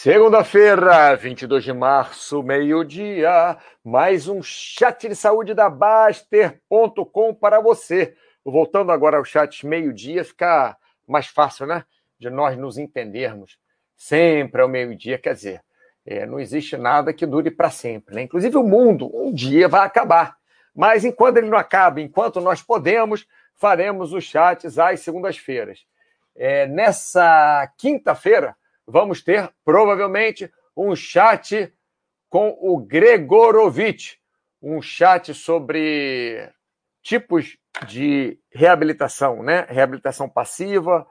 Segunda-feira, 22 de março, meio-dia, mais um chat de saúde da Baster.com para você. Voltando agora ao chat meio-dia, fica mais fácil, né? De nós nos entendermos. Sempre ao meio-dia, quer dizer, é, não existe nada que dure para sempre, né? Inclusive o mundo, um dia vai acabar. Mas enquanto ele não acaba, enquanto nós podemos, faremos os chats às segundas-feiras. É, nessa quinta-feira, vamos ter provavelmente um chat com o Gregorovitch, um chat sobre tipos de reabilitação, né? Reabilitação passiva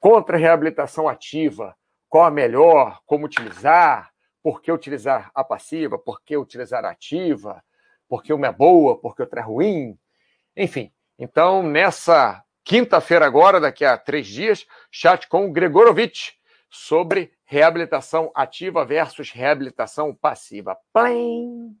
contra reabilitação ativa. Qual a melhor? Como utilizar? Por que utilizar a passiva? Por que utilizar a ativa? Por que uma é boa? Por que outra é ruim? Enfim, então nessa quinta-feira agora, daqui a três dias, chat com o Gregorovitch, sobre reabilitação ativa versus reabilitação passiva. Plim!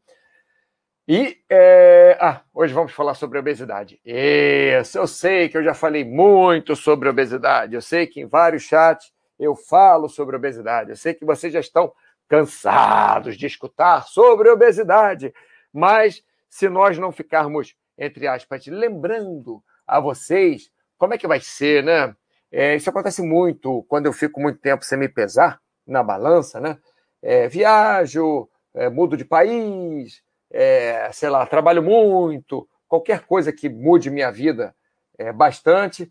E é... ah, hoje vamos falar sobre obesidade. Isso, eu sei que eu já falei muito sobre obesidade. Eu sei que em vários chats eu falo sobre obesidade. Eu sei que vocês já estão cansados de escutar sobre obesidade. Mas se nós não ficarmos, entre aspas, lembrando a vocês como é que vai ser, né? É, isso acontece muito quando eu fico muito tempo sem me pesar na balança, né? É, viajo, é, mudo de país, é, sei lá, trabalho muito, qualquer coisa que mude minha vida é, bastante,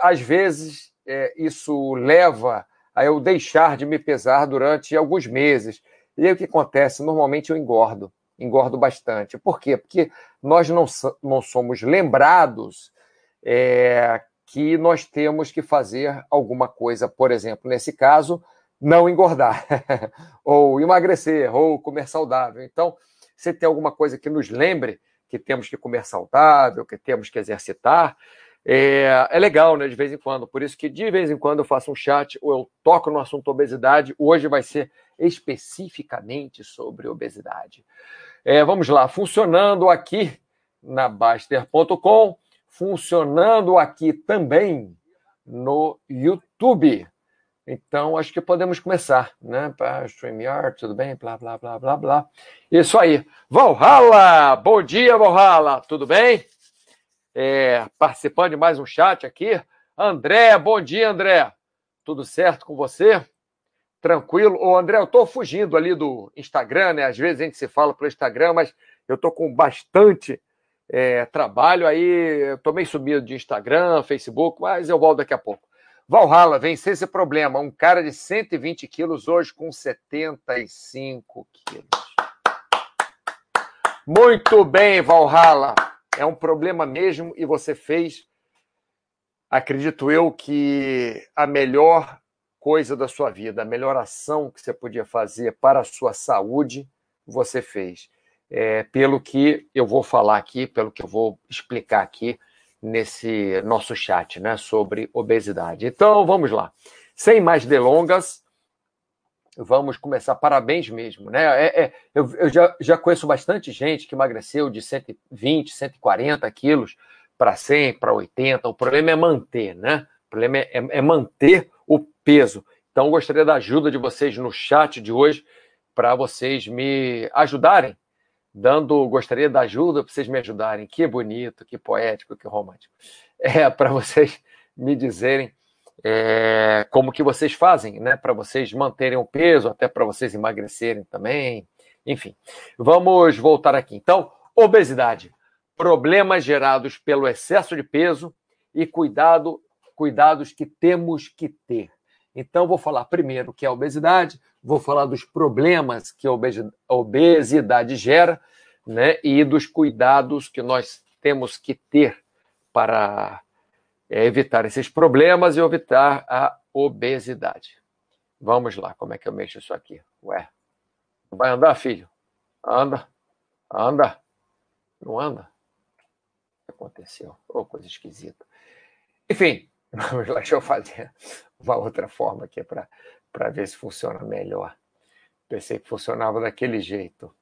às vezes é, isso leva a eu deixar de me pesar durante alguns meses. E aí o que acontece? Normalmente eu engordo, engordo bastante. Por quê? Porque nós não, não somos lembrados é, que nós temos que fazer alguma coisa, por exemplo, nesse caso, não engordar, ou emagrecer, ou comer saudável. Então, se tem alguma coisa que nos lembre que temos que comer saudável, que temos que exercitar, é, é, legal, né? De vez em quando. Por isso que de vez em quando eu faço um chat ou eu toco no assunto obesidade. Hoje vai ser especificamente sobre obesidade. É, vamos lá, funcionando aqui na Baster.com funcionando aqui também no YouTube. Então, acho que podemos começar, né? Para StreamYard, tudo bem? Blá, blá, blá, blá, blá. Isso aí. Valhalla! Bom dia, Valhalla! Tudo bem? É, participando de mais um chat aqui. André, bom dia, André. Tudo certo com você? Tranquilo? Ô, André, eu estou fugindo ali do Instagram, né? Às vezes a gente se fala pelo Instagram, mas eu estou com bastante é, trabalho aí, estou meio sumido de Instagram, Facebook, mas eu volto daqui a pouco. Valhalla, vencer esse problema. Um cara de 120 quilos hoje com 75 quilos. Muito bem, Valhalla. É um problema mesmo e você fez, acredito eu, que a melhor coisa da sua vida, a melhor ação que você podia fazer para a sua saúde, você fez é, pelo que eu vou falar aqui, pelo que eu vou explicar aqui nesse nosso chat, né, sobre obesidade. Então, vamos lá. Sem mais delongas, vamos começar. Parabéns mesmo, né? É, é, eu, eu já, já conheço bastante gente que emagreceu de 120, 140 quilos para 100, para 80. O problema é manter, né? O problema é, é, é manter o peso. Então, gostaria da ajuda de vocês no chat de hoje para vocês me ajudarem dando, gostaria da ajuda para vocês me ajudarem. Que bonito, que poético, que romântico. É para vocês me dizerem é, como que vocês fazem, né? Para vocês manterem o peso, até para vocês emagrecerem também. Enfim, vamos voltar aqui. Então, obesidade, problemas gerados pelo excesso de peso e cuidado, cuidados que temos que ter. Então, vou falar primeiro o que é a obesidade, vou falar dos problemas que a obesidade gera, né, e dos cuidados que nós temos que ter para é, evitar esses problemas e evitar a obesidade. Vamos lá, como é que eu mexo isso aqui? Ué, vai andar, filho? Anda, anda. Não anda? O que aconteceu? Oh, coisa esquisita. Enfim, vamos lá, deixa eu fazer uma outra forma aqui para ver se funciona melhor. Pensei que funcionava daquele jeito.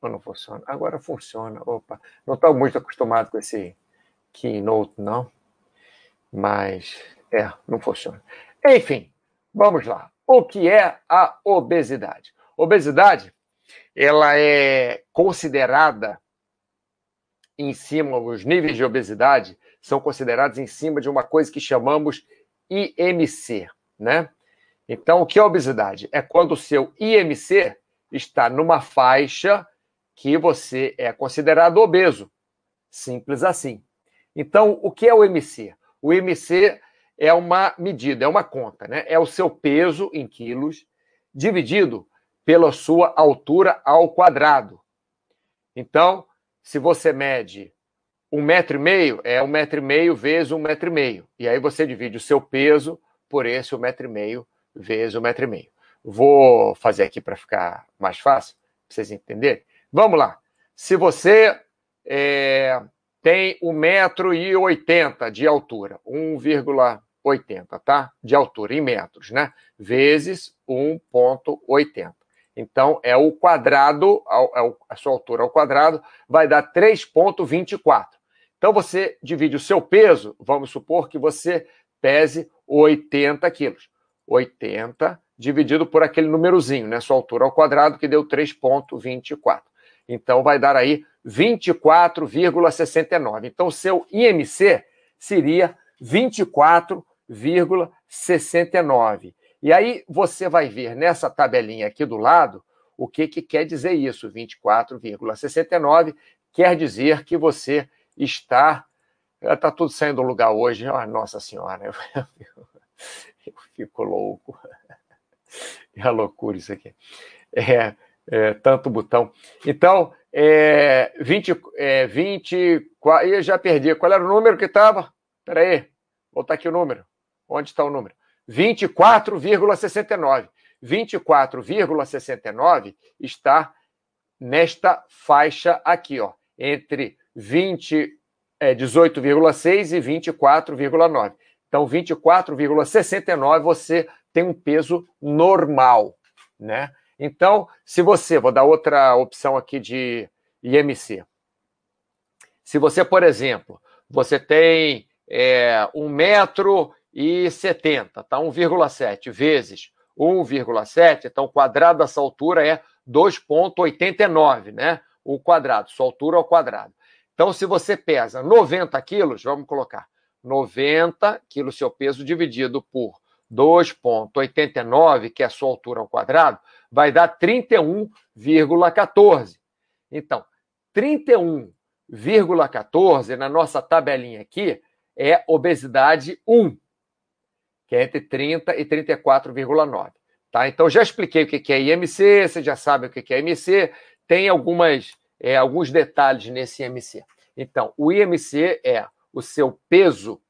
Ou não funciona? Agora funciona. Opa, não estou muito acostumado com esse Keynote, não. Mas, é, não funciona. Enfim, vamos lá. o que é a obesidade? Obesidade, ela é considerada em cima, os níveis de obesidade são considerados em cima de uma coisa que chamamos IMC, né? Então, o que é obesidade? É quando o seu IMC está numa faixa que você é considerado obeso. Simples assim. Então, o que é o IMC? O IMC é uma medida, é uma conta, né? É o seu peso em quilos dividido pela sua altura ao quadrado. Então, se você mede um metro e meio, é um metro e meio vezes um metro e meio. E aí você divide o seu peso por esse um metro e meio vezes um metro e meio. Vou fazer aqui para ficar mais fácil, para vocês entenderem. Vamos lá. Se você é, tem 1,80m de altura, 1,80, tá? De altura, em metros, né? Vezes 1,80. Então, é o quadrado, é a sua altura ao quadrado, vai dar 3,24. Então, você divide o seu peso, vamos supor que você pese 80 quilos. 80 dividido por aquele númerozinho, né? Sua altura ao quadrado, que deu 3,24. Então, vai dar aí 24,69. Então, seu IMC seria 24,69. E aí você vai ver nessa tabelinha aqui do lado o que, que quer dizer isso. 24,69 quer dizer que você está. Está tudo saindo do lugar hoje. Oh, nossa Senhora, eu, eu fico louco. É loucura isso aqui. É, é, tanto botão. Então, é, 20, é, 20, eu já perdi. Qual era o número que estava? Espera aí, vou botar aqui o número. Onde está o número? 24,69. 24,69 está nesta faixa aqui, ó, entre 20, é, 18,6 e 24,9. Então, 24,69 você tem um peso normal, né? Então, se você, vou dar outra opção aqui de IMC. Se você, por exemplo, você tem é, 1 metro e 70, tá? 1,7 vezes 1,7, então o quadrado dessa altura é 2,89, né? O quadrado, sua altura ao quadrado. Então, se você pesa 90 quilos, vamos colocar 90 quilos seu peso dividido por 2,89, que é a sua altura ao quadrado, vai dar 31,14. Então, 31,14 na nossa tabelinha aqui é obesidade 1, que é entre 30 e 34,9. Tá? Então, já expliquei o que é IMC, você já sabe o que é IMC, tem algumas, é, alguns detalhes nesse IMC. Então, o IMC é o seu peso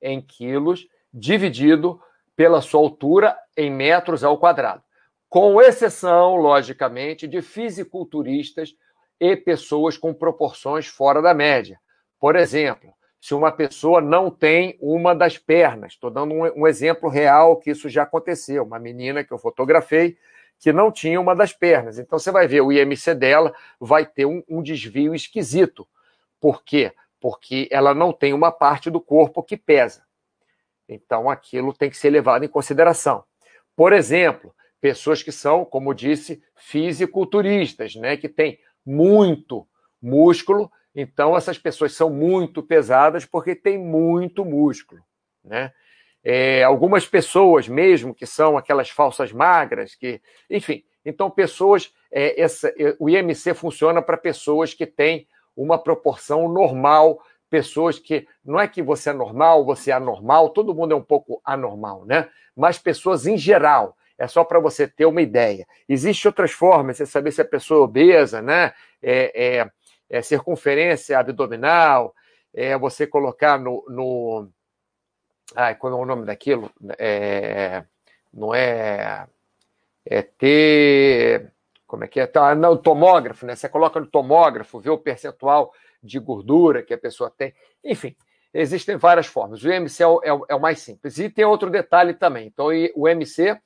em quilos dividido pela sua altura em metros ao quadrado, com exceção, logicamente, de fisiculturistas e pessoas com proporções fora da média. Por exemplo, se uma pessoa não tem uma das pernas, estou dando um, exemplo real que isso já aconteceu, uma menina que eu fotografei que não tinha uma das pernas. Então você vai ver o IMC dela vai ter um, um desvio esquisito. Por quê? Porque ela não tem uma parte do corpo que pesa. Então, aquilo tem que ser levado em consideração. Por exemplo, pessoas que são, como disse, fisiculturistas, né, que têm muito músculo, então essas pessoas são muito pesadas porque têm muito músculo, né? É, algumas pessoas mesmo que são aquelas falsas magras, que, enfim, então pessoas, é, essa, é, o IMC funciona para pessoas que têm uma proporção normal pessoas que não é que você é normal, você é anormal, todo mundo é um pouco anormal, né? Mas pessoas em geral. É só para você ter uma ideia. Existem outras formas, você saber se a pessoa é obesa, né? É, é, é circunferência abdominal, é você colocar no. no ai, qual é o nome daquilo? É, não é. É ter. Como é que é? Tá, não, tomógrafo, né? Você coloca no tomógrafo, vê o percentual de gordura que a pessoa tem. Enfim, existem várias formas. O IMC é o, é o, é o mais simples. E tem outro detalhe também. Então, o IMC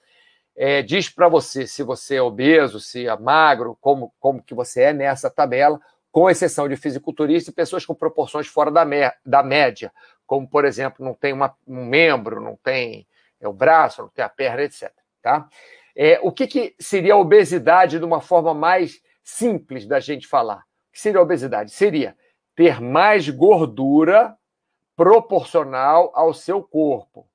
é, diz para você se você é obeso, se é magro, como, como que você é nessa tabela, com exceção de fisiculturistas e pessoas com proporções fora da, me, da média, como, por exemplo, não tem uma, um membro, não tem é, o braço, não tem a perna, etc. tá? É, o que, que seria a obesidade de uma forma mais simples da gente falar? Que seria obesidade? Seria ter mais gordura proporcional ao seu corpo.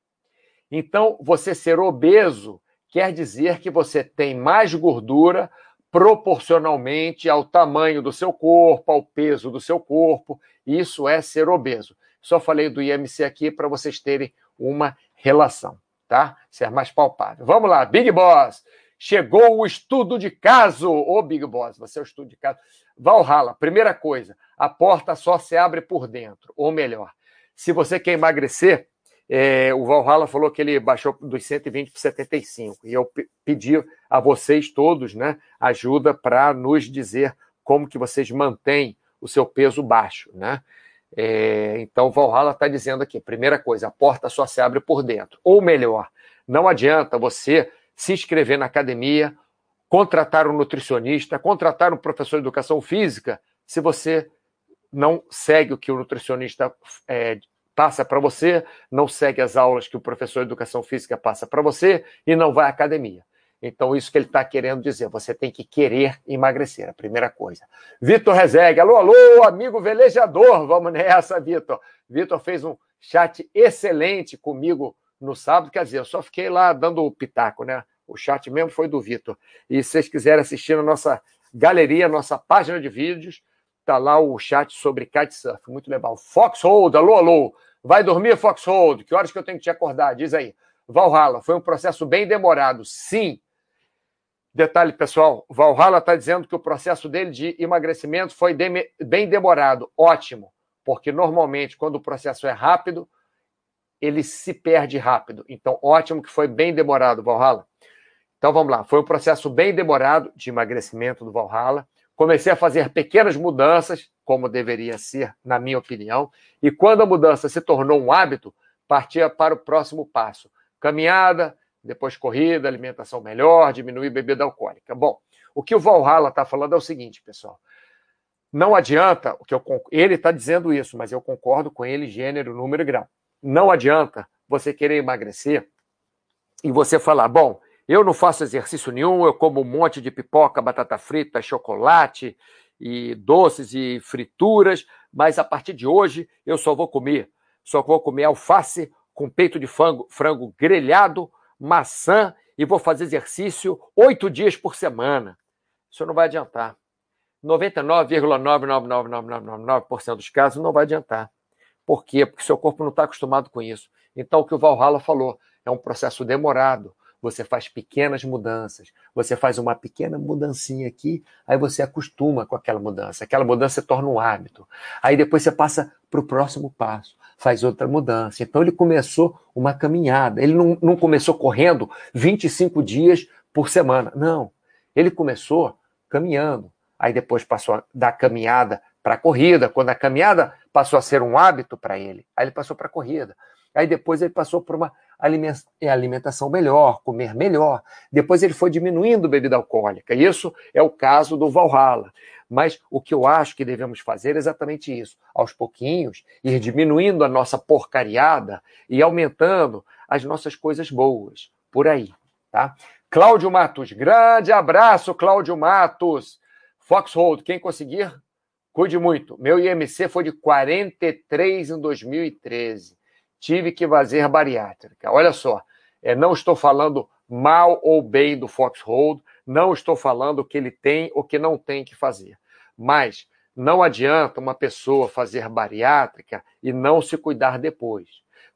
Então, você ser obeso quer dizer que você tem mais gordura proporcionalmente ao tamanho do seu corpo, ao peso do seu corpo. Isso é ser obeso. Só falei do IMC aqui para vocês terem uma relação, tá? Ser mais palpável. Vamos lá, Big Boss. Chegou o estudo de caso. Ô, Big Boss, você é o estudo de caso. Valhalla, primeira coisa, a porta só se abre por dentro. Ou melhor, se você quer emagrecer, é, o Valhalla falou que ele baixou dos 120 para 75. E eu pedi a vocês todos né, ajuda para nos dizer como que vocês mantêm o seu peso baixo. Né? É, então, o Valhalla está dizendo aqui: primeira coisa, a porta só se abre por dentro. Ou melhor, não adianta você se inscrever na academia, contratar um nutricionista, contratar um professor de educação física, se você não segue o que o nutricionista é, passa para você, não segue as aulas que o professor de educação física passa para você e não vai à academia. Então, isso que ele está querendo dizer, você tem que querer emagrecer, a primeira coisa. Vitor Rezegue, alô, alô, amigo velejador, vamos nessa, Vitor. Vitor fez um chat excelente comigo no sábado, quer dizer, eu só fiquei lá dando o pitaco, né? O chat mesmo foi do Vitor. E se vocês quiserem assistir na nossa galeria, nossa página de vídeos, tá lá o chat sobre kitesurf, muito legal. Foxhold, alô, alô. Vai dormir, Foxhold? Que horas que eu tenho que te acordar? Diz aí. Valhalla, foi um processo bem demorado, sim. Detalhe, pessoal, Valhalla está dizendo que o processo dele de emagrecimento foi de bem demorado. Ótimo, porque normalmente, quando o processo é rápido, ele se perde rápido. Então, ótimo que foi bem demorado, Valhalla. Então, vamos lá. Foi um processo bem demorado de emagrecimento do Valhalla. Comecei a fazer pequenas mudanças, como deveria ser, na minha opinião. E quando a mudança se tornou um hábito, partia para o próximo passo: caminhada, depois corrida, alimentação melhor, diminuir bebida alcoólica. Bom, o que o Valhalla está falando é o seguinte, pessoal. Não adianta, o que eu, ele está dizendo isso, mas eu concordo com ele, gênero, número e grau. Não adianta você querer emagrecer e você falar, bom, eu não faço exercício nenhum, eu como um monte de pipoca, batata frita, chocolate e doces e frituras, mas a partir de hoje eu só vou comer, só vou comer alface com peito de frango, frango grelhado, maçã e vou fazer exercício oito dias por semana. Isso não vai adiantar. 99,99999% dos casos não vai adiantar. Por quê? Porque seu corpo não está acostumado com isso. Então, o que o Valhalla falou é um processo demorado você faz pequenas mudanças, você faz uma pequena mudancinha aqui, aí você acostuma com aquela mudança, aquela mudança se torna um hábito. Aí depois você passa para o próximo passo, faz outra mudança. Então ele começou uma caminhada, ele não, não começou correndo 25 dias por semana, não. Ele começou caminhando, aí depois passou da caminhada para a corrida, quando a caminhada passou a ser um hábito para ele, aí ele passou para a corrida. Aí depois ele passou por uma é alimentação melhor, comer melhor. Depois ele foi diminuindo bebida alcoólica. Isso é o caso do Valhalla. Mas o que eu acho que devemos fazer é exatamente isso. Aos pouquinhos, ir diminuindo a nossa porcariada e aumentando as nossas coisas boas. Por aí, tá? Cláudio Matos, grande abraço, Cláudio Matos. Foxhold, quem conseguir, cuide muito. Meu IMC foi de 43 em 2013 tive que fazer bariátrica. Olha só, é, não estou falando mal ou bem do Foxhold, não estou falando o que ele tem ou que não tem que fazer. Mas não adianta uma pessoa fazer bariátrica e não se cuidar depois.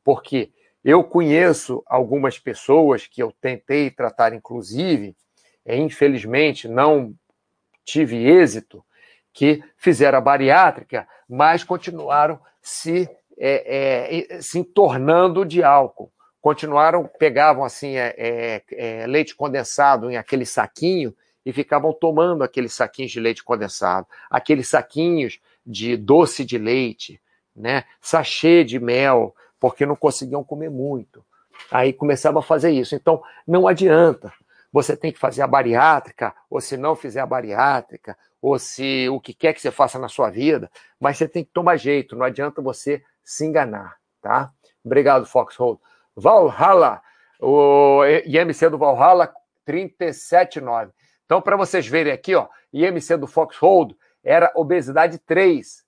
Porque eu conheço algumas pessoas que eu tentei tratar, inclusive, e infelizmente não tive êxito, que fizeram a bariátrica, mas continuaram se é, é, se tornando de álcool. Continuaram, pegavam assim é, é, é, leite condensado em aquele saquinho e ficavam tomando aqueles saquinhos de leite condensado, aqueles saquinhos de doce de leite, né, sachê de mel, porque não conseguiam comer muito. Aí começava a fazer isso. Então, não adianta. Você tem que fazer a bariátrica, ou se não fizer a bariátrica, ou se o que quer que você faça na sua vida, mas você tem que tomar jeito. Não adianta você se enganar, tá? Obrigado, Foxhold. Valhalla. O IMC do Valhalla, 37,9. Então, para vocês verem aqui, ó, IMC do Foxhold era obesidade 3.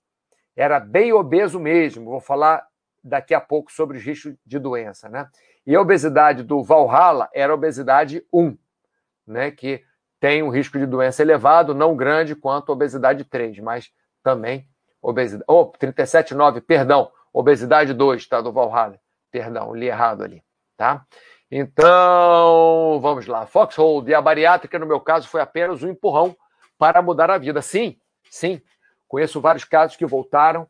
Era bem obeso mesmo. Vou falar daqui a pouco sobre os riscos de doença, né? E a obesidade do Valhalla era obesidade 1, né? Que tem um risco de doença elevado, não grande quanto obesidade 3, mas também obesidade. Oh, 37,9, perdão. Obesidade 2, tá? Do Valhalla. Perdão, li errado ali, tá? Então, vamos lá. Foxhold e a bariátrica, no meu caso, foi apenas um empurrão para mudar a vida. Sim, sim. Conheço vários casos que voltaram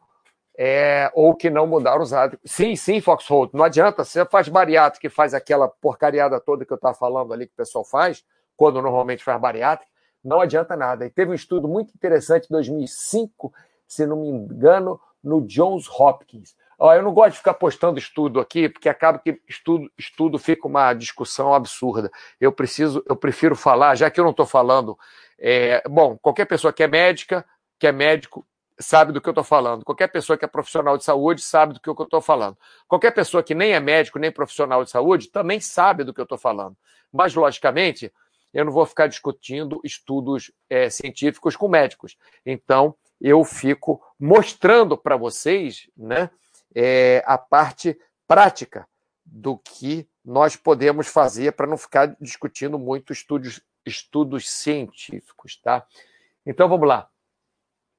é, ou que não mudaram os hábitos. Sim, sim, Foxhold. Não adianta. Você faz bariátrica e faz aquela porcariada toda que eu estava falando ali que o pessoal faz, quando normalmente faz bariátrica, não adianta nada. E teve um estudo muito interessante em 2005, se não me engano, no Johns Hopkins. Ó, eu não gosto de ficar postando estudo aqui, porque acaba que estudo, estudo fica uma discussão absurda. Eu preciso, eu prefiro falar, já que eu não estou falando. É, bom, qualquer pessoa que é médica, que é médico, sabe do que eu estou falando. Qualquer pessoa que é profissional de saúde sabe do que eu estou falando. Qualquer pessoa que nem é médico, nem profissional de saúde, também sabe do que eu estou falando. Mas, logicamente, eu não vou ficar discutindo estudos é, científicos com médicos. Então, eu fico mostrando para vocês né, é, a parte prática do que nós podemos fazer para não ficar discutindo muito estudos, estudos científicos, tá? Então vamos lá.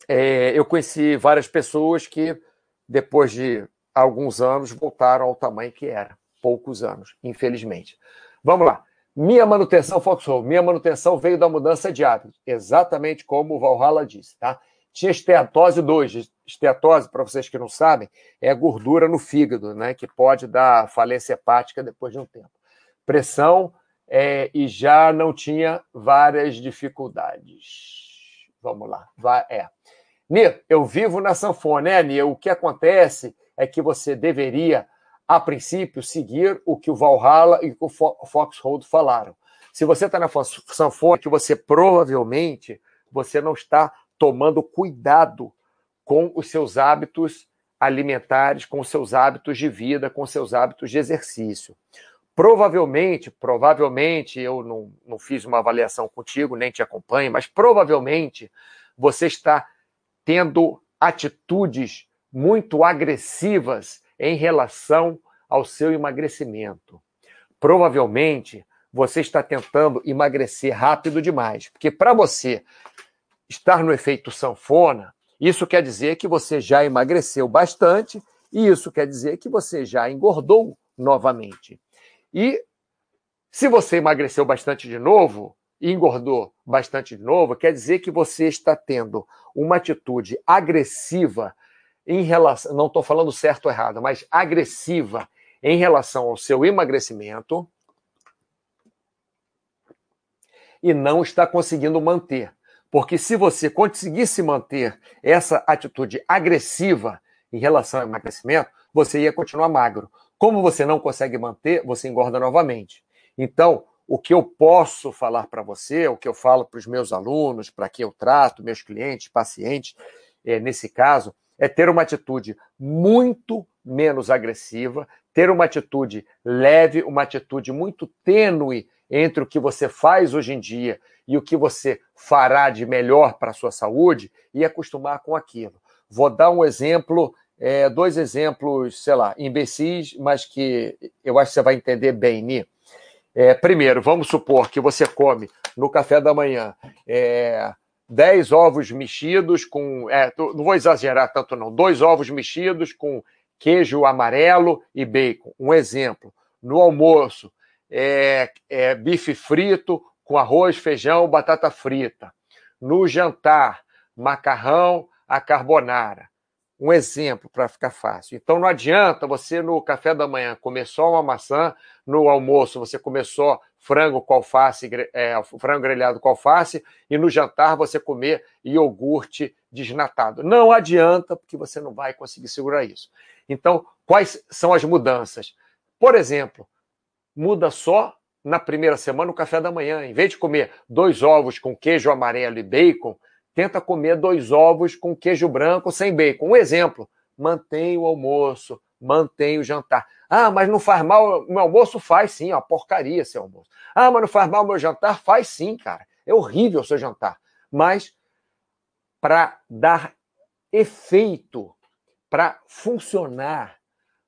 É, eu conheci várias pessoas que, depois de alguns anos, voltaram ao tamanho que era. Poucos anos, infelizmente. Vamos lá. Minha manutenção, Foxhole, minha manutenção veio da mudança de hábito, exatamente como o Valhalla disse, tá? Tinha esteatose 2. Esteatose, para vocês que não sabem, é gordura no fígado, né? Que pode dar falência hepática depois de um tempo. Pressão é, e já não tinha várias dificuldades. Vamos lá. Vai, é. Ni, eu vivo na sanfona, né, Ni? O que acontece é que você deveria, a princípio, seguir o que o Valhalla e o Foxhold falaram. Se você está na sanfona, que você provavelmente você não está tomando cuidado com os seus hábitos alimentares, com os seus hábitos de vida, com os seus hábitos de exercício. Provavelmente, provavelmente, eu não, não fiz uma avaliação contigo, nem te acompanho, mas provavelmente você está tendo atitudes muito agressivas em relação ao seu emagrecimento. Provavelmente você está tentando emagrecer rápido demais, porque para você estar no efeito sanfona, isso quer dizer que você já emagreceu bastante e isso quer dizer que você já engordou novamente. E se você emagreceu bastante de novo e engordou bastante de novo, quer dizer que você está tendo uma atitude agressiva em relação, não estou falando certo ou errado, mas agressiva em relação ao seu emagrecimento e não está conseguindo manter. Porque se você conseguisse manter essa atitude agressiva em relação ao emagrecimento, você ia continuar magro. Como você não consegue manter, você engorda novamente. Então, o que eu posso falar para você, o que eu falo para os meus alunos, para quem eu trato, meus clientes, pacientes, é, nesse caso, é ter uma atitude muito menos agressiva, ter uma atitude leve, uma atitude muito tênue entre o que você faz hoje em dia e o que você fará de melhor para a sua saúde e acostumar com aquilo. Vou dar um exemplo, é, dois exemplos, sei lá, imbecis, mas que eu acho que você vai entender bem, Ni. É, primeiro, vamos supor que você come no café da manhã é, 10 ovos mexidos com. É, não vou exagerar tanto, não. Dois ovos mexidos com queijo amarelo e bacon. Um exemplo. No almoço, é, é, bife frito com arroz, feijão, batata frita. No jantar, macarrão a carbonara. Um exemplo para ficar fácil. Então não adianta você no café da manhã comer só uma maçã, no almoço você comer só frango com alface, é, frango grelhado com alface, e no jantar você comer iogurte desnatado. Não adianta, porque você não vai conseguir segurar isso. Então, quais são as mudanças? Por exemplo, muda só na primeira semana o café da manhã. Em vez de comer dois ovos com queijo amarelo e bacon, tenta comer dois ovos com queijo branco sem bacon. Um exemplo: mantém o almoço mantém o jantar. Ah, mas não faz mal, o meu almoço faz sim, ó, porcaria seu almoço. Ah, mas não faz mal o meu jantar? Faz sim, cara. É horrível o seu jantar. Mas para dar efeito, para funcionar,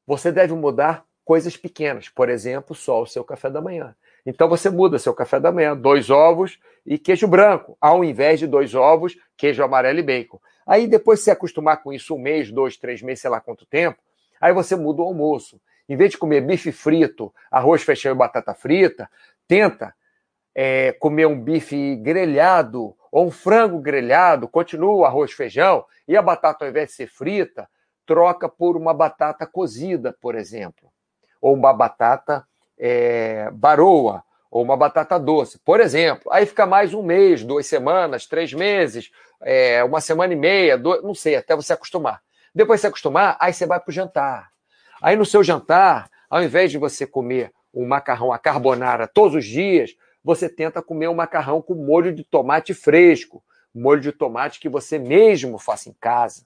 você deve mudar coisas pequenas. Por exemplo, só o seu café da manhã. Então você muda seu café da manhã, dois ovos e queijo branco, ao invés de dois ovos, queijo amarelo e bacon. Aí depois se acostumar com isso um mês, dois, três meses, sei lá quanto tempo, aí você muda o almoço. Em vez de comer bife frito, arroz, feijão e batata frita, tenta é, comer um bife grelhado ou um frango grelhado, continua o arroz, feijão e a batata, ao invés de ser frita, troca por uma batata cozida, por exemplo, ou uma batata é, baroa, ou uma batata doce, por exemplo. Aí fica mais um mês, duas semanas, três meses, é, uma semana e meia, dois, não sei, até você acostumar. Depois de se acostumar, aí você vai para o jantar. Aí no seu jantar, ao invés de você comer um macarrão à carbonara todos os dias, você tenta comer um macarrão com molho de tomate fresco, molho de tomate que você mesmo faça em casa,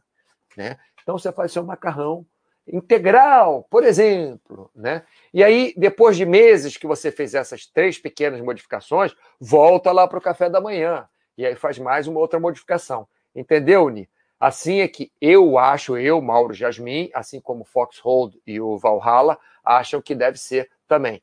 né? Então você faz seu macarrão integral, por exemplo, né? E aí, depois de meses que você fez essas três pequenas modificações, volta lá para o café da manhã e aí faz mais uma outra modificação. Entendeu, Ni? Assim é que eu acho, eu, Mauro Jasmin, assim como Foxhold e o Valhalla, acham que deve ser também.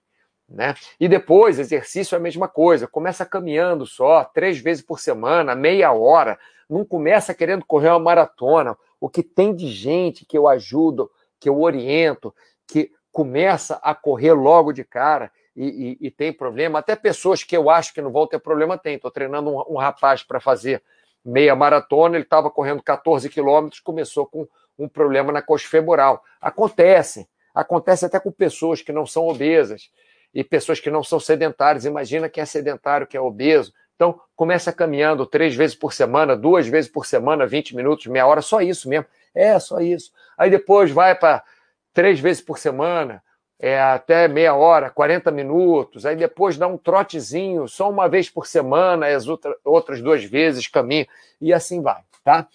Né? E depois, exercício é a mesma coisa. Começa caminhando só, três vezes por semana, meia hora. Não começa querendo correr uma maratona. O que tem de gente que eu ajudo, que eu oriento, que começa a correr logo de cara e, e, e tem problema. Até pessoas que eu acho que não vão ter problema tem. Estou treinando um, um rapaz para fazer meia maratona, ele estava correndo 14 quilômetros, começou com um problema na coxa femoral. Acontece, acontece até com pessoas que não são obesas e pessoas que não são sedentárias. Imagina quem é sedentário, que é obeso. Então, começa caminhando três vezes por semana, duas vezes por semana, 20 minutos, meia hora, só isso mesmo. É, só isso. Aí depois vai para três vezes por semana, é, até meia hora, 40 minutos, aí depois dá um trotezinho, só uma vez por semana, as outra, outras duas vezes caminho, e assim vai, tá?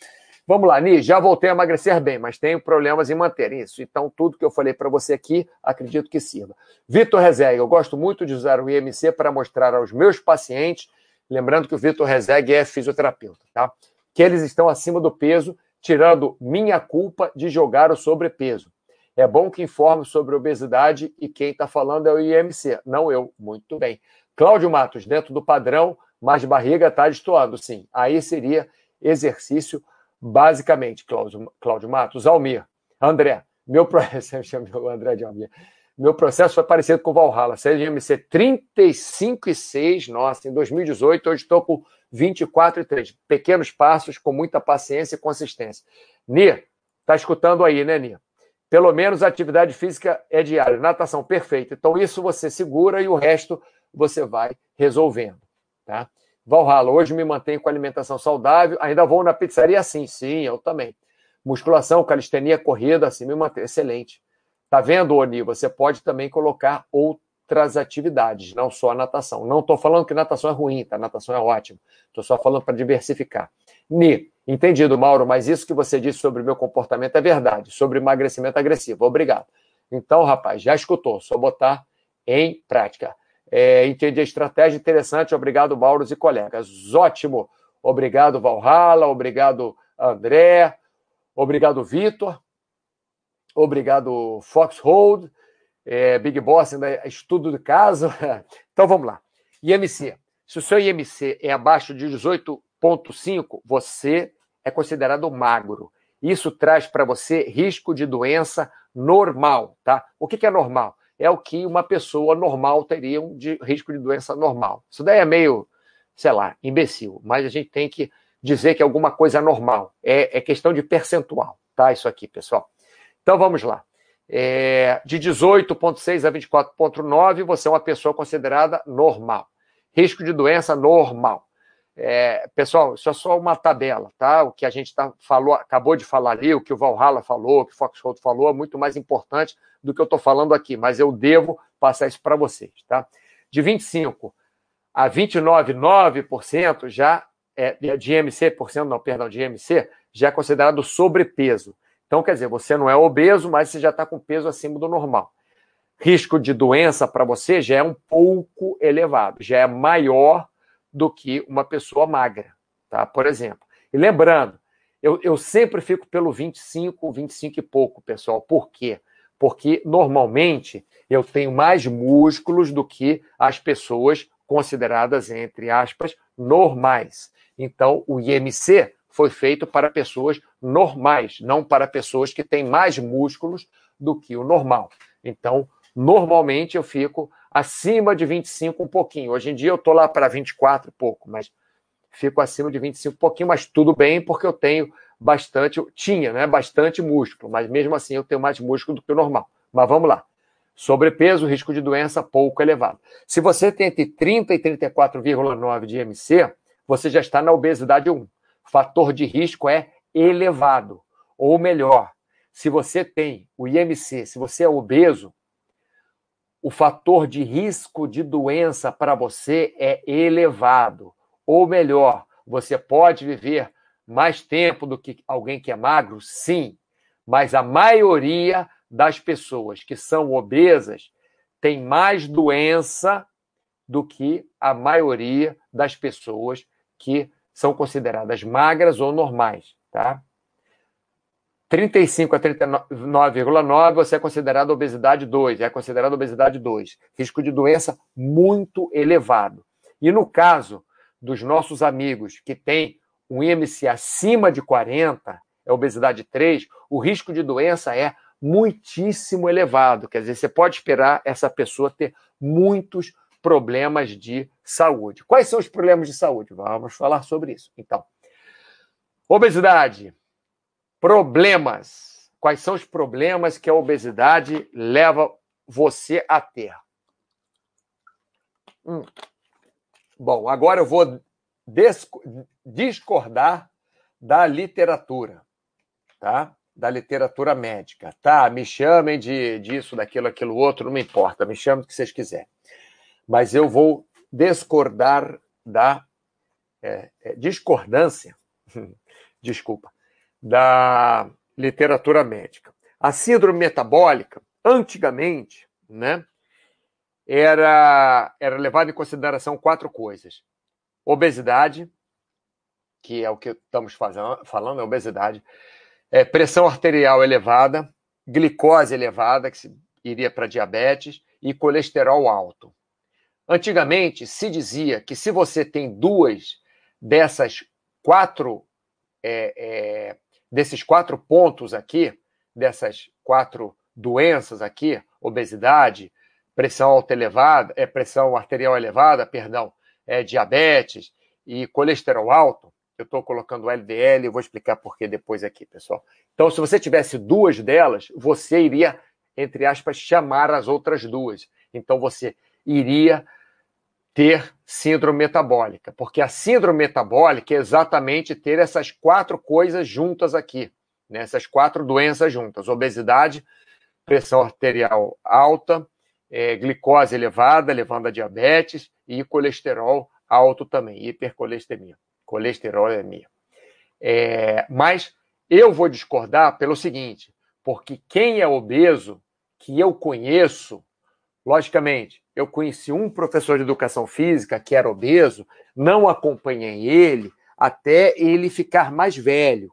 Vamos lá, Ni, já voltei a emagrecer bem, mas tenho problemas em manter isso. Então, tudo que eu falei para você aqui, acredito que sirva. Vitor Rezeg, eu gosto muito de usar o IMC para mostrar aos meus pacientes, lembrando que o Vitor Rezeg é fisioterapeuta, tá? Que eles estão acima do peso, tirando minha culpa de jogar o sobrepeso. É bom que informe sobre obesidade e quem está falando é o IMC, não eu. Muito bem. Cláudio Matos, dentro do padrão, mas barriga está destoando, sim. Aí seria exercício, basicamente, Cláudio, Cláudio Matos. Almir, André, meu processo, André de Almir. Meu processo foi parecido com o Valhalla, IMC 35 e 6, nossa, em 2018, hoje estou com 24 e 3. Pequenos passos, com muita paciência e consistência. Nir, tá escutando aí, né, Nir? Pelo menos a atividade física é diária. Natação, perfeito. Então, isso você segura e o resto você vai resolvendo. Tá? Valhalla, hoje me mantenho com alimentação saudável. Ainda vou na pizzaria assim, sim, eu também. Musculação, calistenia, corrida, assim me mantenho. Excelente. Tá vendo, Oni? Você pode também colocar outras atividades, não só a natação. Não estou falando que natação é ruim, tá? Natação é ótimo. Estou só falando para diversificar. Ni, entendido, Mauro, mas isso que você disse sobre o meu comportamento é verdade, sobre emagrecimento agressivo. Obrigado. Então, rapaz, já escutou, só botar em prática. É, entendi a estratégia interessante, obrigado, Mauro e colegas. Ótimo. Obrigado, Valhalla, obrigado, André, obrigado, Vitor, obrigado, Foxhold, é, Big Boss, ainda é estudo de caso. Então vamos lá. IMC. Se o seu IMC é abaixo de 18 0,5, você é considerado magro. Isso traz para você risco de doença normal, tá? O que, que é normal? É o que uma pessoa normal teria de risco de doença normal. Isso daí é meio, sei lá, imbecil, mas a gente tem que dizer que alguma coisa é normal. É, é questão de percentual, tá? Isso aqui, pessoal. Então vamos lá. É, de 18,6 a 24,9, você é uma pessoa considerada normal. Risco de doença normal. É, pessoal, isso é só uma tabela, tá? O que a gente tá, falou, acabou de falar ali, o que o Valhalla falou, o que o Foxhold falou, é muito mais importante do que eu estou falando aqui, mas eu devo passar isso para vocês, tá? De 25 a 29,9% já é de IMC, por cento, não, perdão, de IMC, já é considerado sobrepeso. Então, quer dizer, você não é obeso, mas você já está com peso acima do normal. Risco de doença para você já é um pouco elevado, já é maior do que uma pessoa magra, tá? Por exemplo. E lembrando, eu, eu sempre fico pelo 25, 25 e pouco, pessoal. Por quê? Porque normalmente eu tenho mais músculos do que as pessoas consideradas, entre aspas, normais. Então, o IMC foi feito para pessoas normais, não para pessoas que têm mais músculos do que o normal. Então, normalmente eu fico acima de 25 um pouquinho. Hoje em dia eu estou lá para 24 e pouco, mas fico acima de 25 um pouquinho, mas tudo bem, porque eu tenho bastante, tinha, né, bastante músculo, mas mesmo assim eu tenho mais músculo do que o normal. Mas vamos lá. Sobrepeso, risco de doença pouco elevado. Se você tem entre 30 e 34,9 de IMC, você já está na obesidade 1. Fator de risco é elevado. Ou melhor, se você tem o IMC, se você é obeso, o fator de risco de doença para você é elevado. Ou melhor, você pode viver mais tempo do que alguém que é magro? Sim, mas a maioria das pessoas que são obesas tem mais doença do que a maioria das pessoas que são consideradas magras ou normais, tá? 35 a 39,9 você é considerado obesidade 2, é considerado obesidade 2. Risco de doença muito elevado. E no caso dos nossos amigos que têm um IMC acima de 40, é obesidade 3, o risco de doença é muitíssimo elevado. Quer dizer, você pode esperar essa pessoa ter muitos problemas de saúde. Quais são os problemas de saúde? Vamos falar sobre isso. Então, obesidade. Problemas. Quais são os problemas que a obesidade leva você a ter? Hum. Bom, agora eu vou discordar da literatura, tá? da literatura médica. Tá, me chamem de disso, daquilo, aquilo outro, não me importa, me chamem do que vocês quiserem. Mas eu vou discordar da é, é, discordância, desculpa, da literatura médica. A síndrome metabólica, antigamente, né, era, era levada em consideração quatro coisas: obesidade, que é o que estamos fazendo, falando, é obesidade, é, pressão arterial elevada, glicose elevada, que iria para diabetes, e colesterol alto. Antigamente se dizia que se você tem duas dessas quatro é, é, desses quatro pontos aqui, dessas quatro doenças aqui, obesidade, pressão alta elevada, é pressão arterial elevada, perdão, é diabetes e colesterol alto, eu estou colocando LDL, eu vou explicar por que depois aqui, pessoal. Então, se você tivesse duas delas, você iria, entre aspas, chamar as outras duas. Então, você iria ter síndrome metabólica, porque a síndrome metabólica é exatamente ter essas quatro coisas juntas aqui, né? essas quatro doenças juntas: obesidade, pressão arterial alta, é, glicose elevada, levando a diabetes, e colesterol alto também, hipercolesteria colesterolemia. É, mas eu vou discordar pelo seguinte, porque quem é obeso, que eu conheço, logicamente, eu conheci um professor de educação física que era obeso, não acompanhei ele até ele ficar mais velho.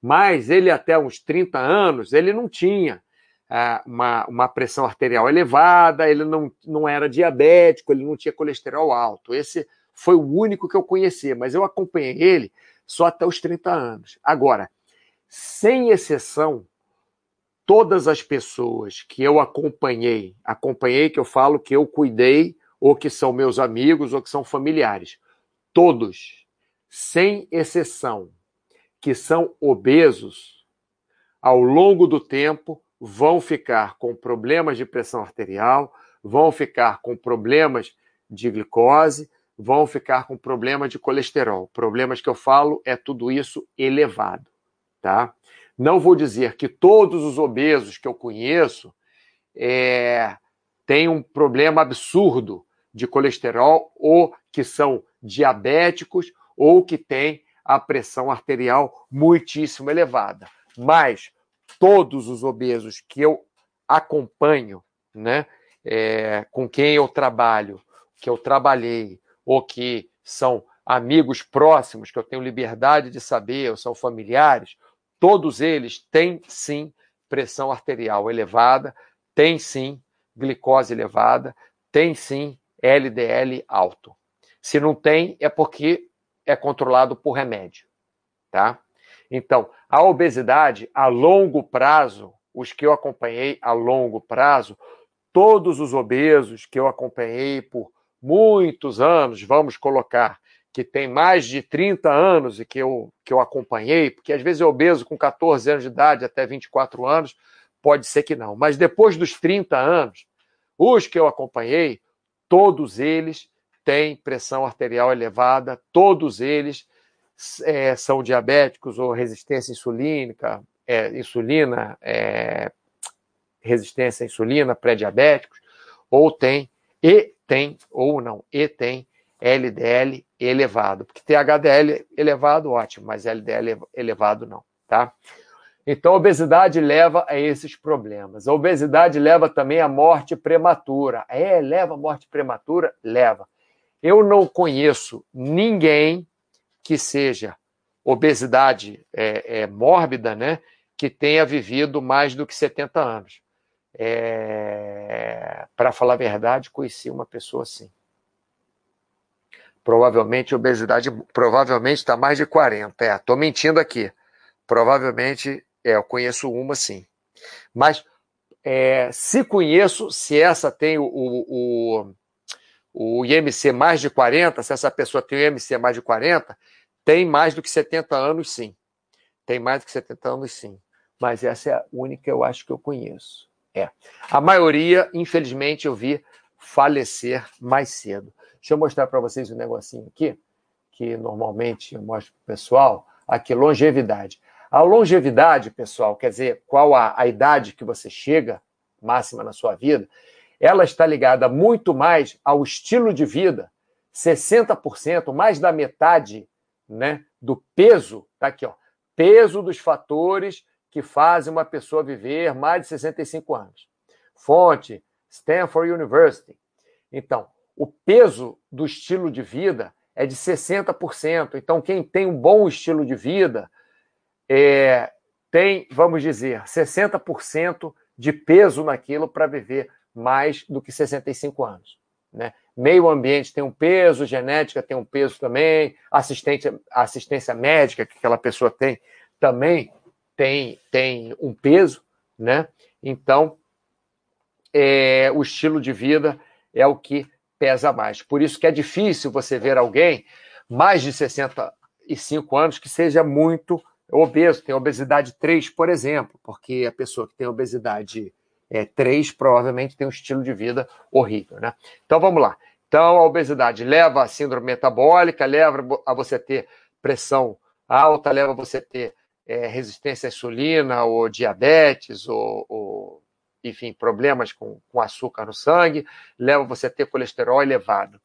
Mas ele, até uns 30 anos, ele não tinha ah, uma, uma pressão arterial elevada, ele não, não era diabético, ele não tinha colesterol alto. Esse foi o único que eu conheci, mas eu acompanhei ele só até os 30 anos. Agora, sem exceção, todas as pessoas que eu acompanhei, acompanhei que eu falo que eu cuidei, ou que são meus amigos, ou que são familiares, todos, sem exceção, que são obesos, ao longo do tempo vão ficar com problemas de pressão arterial, vão ficar com problemas de glicose, vão ficar com problemas de colesterol. Problemas que eu falo é tudo isso elevado, tá? Não vou dizer que todos os obesos que eu conheço é, têm um problema absurdo de colesterol ou que são diabéticos ou que têm a pressão arterial muitíssimo elevada. Mas todos os obesos que eu acompanho, né, é, com quem eu trabalho, que eu trabalhei, ou que são amigos próximos, que eu tenho liberdade de saber, ou são familiares, todos eles têm sim pressão arterial elevada, têm sim glicose elevada, têm sim LDL alto. Se não tem, é porque é controlado por remédio, tá? Então, a obesidade a longo prazo, os que eu acompanhei a longo prazo, todos os obesos que eu acompanhei por muitos anos, vamos colocar, que tem mais de 30 anos e que eu, que eu acompanhei, porque às vezes é obeso com 14 anos de idade até 24 anos, pode ser que não. Mas depois dos 30 anos, os que eu acompanhei, todos eles têm pressão arterial elevada, todos eles é, são diabéticos ou resistência insulínica, é, insulina, é, resistência à insulina, pré-diabéticos, ou tem, e tem, ou não, e tem LDL elevado. Porque ter HDL elevado, ótimo, mas LDL elevado não, tá? Então, a obesidade leva a esses problemas. A obesidade leva também à morte prematura. É, leva à morte prematura? Leva. Eu não conheço ninguém que seja obesidade é, é, mórbida, né, que tenha vivido mais do que 70 anos. É, Para falar a verdade, conheci uma pessoa assim. Provavelmente obesidade, provavelmente está mais de 40. É, mentindo aqui. Provavelmente, é, eu conheço uma sim. Mas é, se conheço, se essa tem o, o, o IMC mais de 40, se essa pessoa tem o IMC mais de 40, tem mais do que 70 anos, sim. Tem mais do que 70 anos, sim. Mas essa é a única, eu acho que eu conheço. É. A maioria, infelizmente, eu vi falecer mais cedo. Deixa eu mostrar para vocês um negocinho aqui, que normalmente eu mostro para o pessoal. Aqui, longevidade. A longevidade, pessoal, quer dizer, qual a, a idade que você chega, máxima na sua vida, ela está ligada muito mais ao estilo de vida. 60%, mais da metade né, do peso, tá aqui, ó, peso dos fatores que fazem uma pessoa viver mais de 65 anos. Fonte, Stanford University. Então, o peso do estilo de vida é de 60%. Então, quem tem um bom estilo de vida é, tem, vamos dizer, 60% de peso naquilo para viver mais do que 65 anos. Né? Meio ambiente tem um peso, genética tem um peso também, assistência, assistência médica que aquela pessoa tem também tem, tem um peso, né? Então, é, o estilo de vida é o que pesa mais. Por isso que é difícil você ver alguém mais de 65 anos que seja muito obeso, tem obesidade 3, por exemplo, porque a pessoa que tem obesidade é, 3 provavelmente tem um estilo de vida horrível, né? Então vamos lá. Então a obesidade leva a síndrome metabólica, leva a você ter pressão alta, leva a você ter é, resistência à insulina ou diabetes ou, ou enfim, problemas com, com açúcar no sangue, leva você a ter colesterol elevado.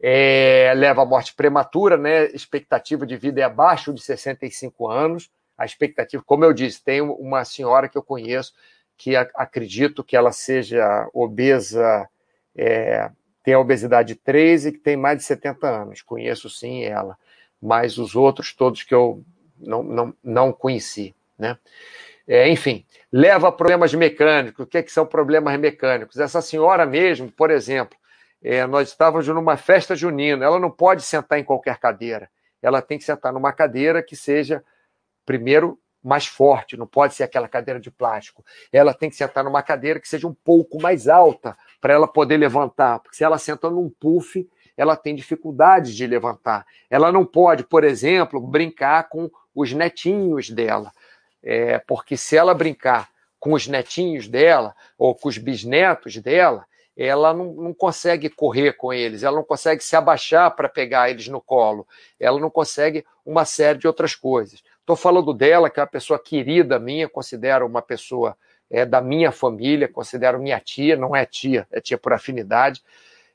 É, leva à morte prematura, né? Expectativa de vida é abaixo de 65 anos. A expectativa, como eu disse, tem uma senhora que eu conheço que acredito que ela seja obesa, é, tem a obesidade 3 e que tem mais de 70 anos. Conheço sim ela, mas os outros todos que eu não, não, não conheci, né? É, enfim, leva a problemas mecânicos. O que, é que são problemas mecânicos? Essa senhora mesmo, por exemplo, é, nós estávamos numa festa junina, ela não pode sentar em qualquer cadeira. Ela tem que sentar numa cadeira que seja, primeiro, mais forte, não pode ser aquela cadeira de plástico. Ela tem que sentar numa cadeira que seja um pouco mais alta para ela poder levantar, porque se ela senta num puff, ela tem dificuldade de levantar. Ela não pode, por exemplo, brincar com os netinhos dela, é, porque se ela brincar com os netinhos dela ou com os bisnetos dela, ela não, não consegue correr com eles, ela não consegue se abaixar para pegar eles no colo, ela não consegue uma série de outras coisas. Estou falando dela, que é uma pessoa querida minha, considero uma pessoa é, da minha família, considero minha tia, não é tia, é tia por afinidade.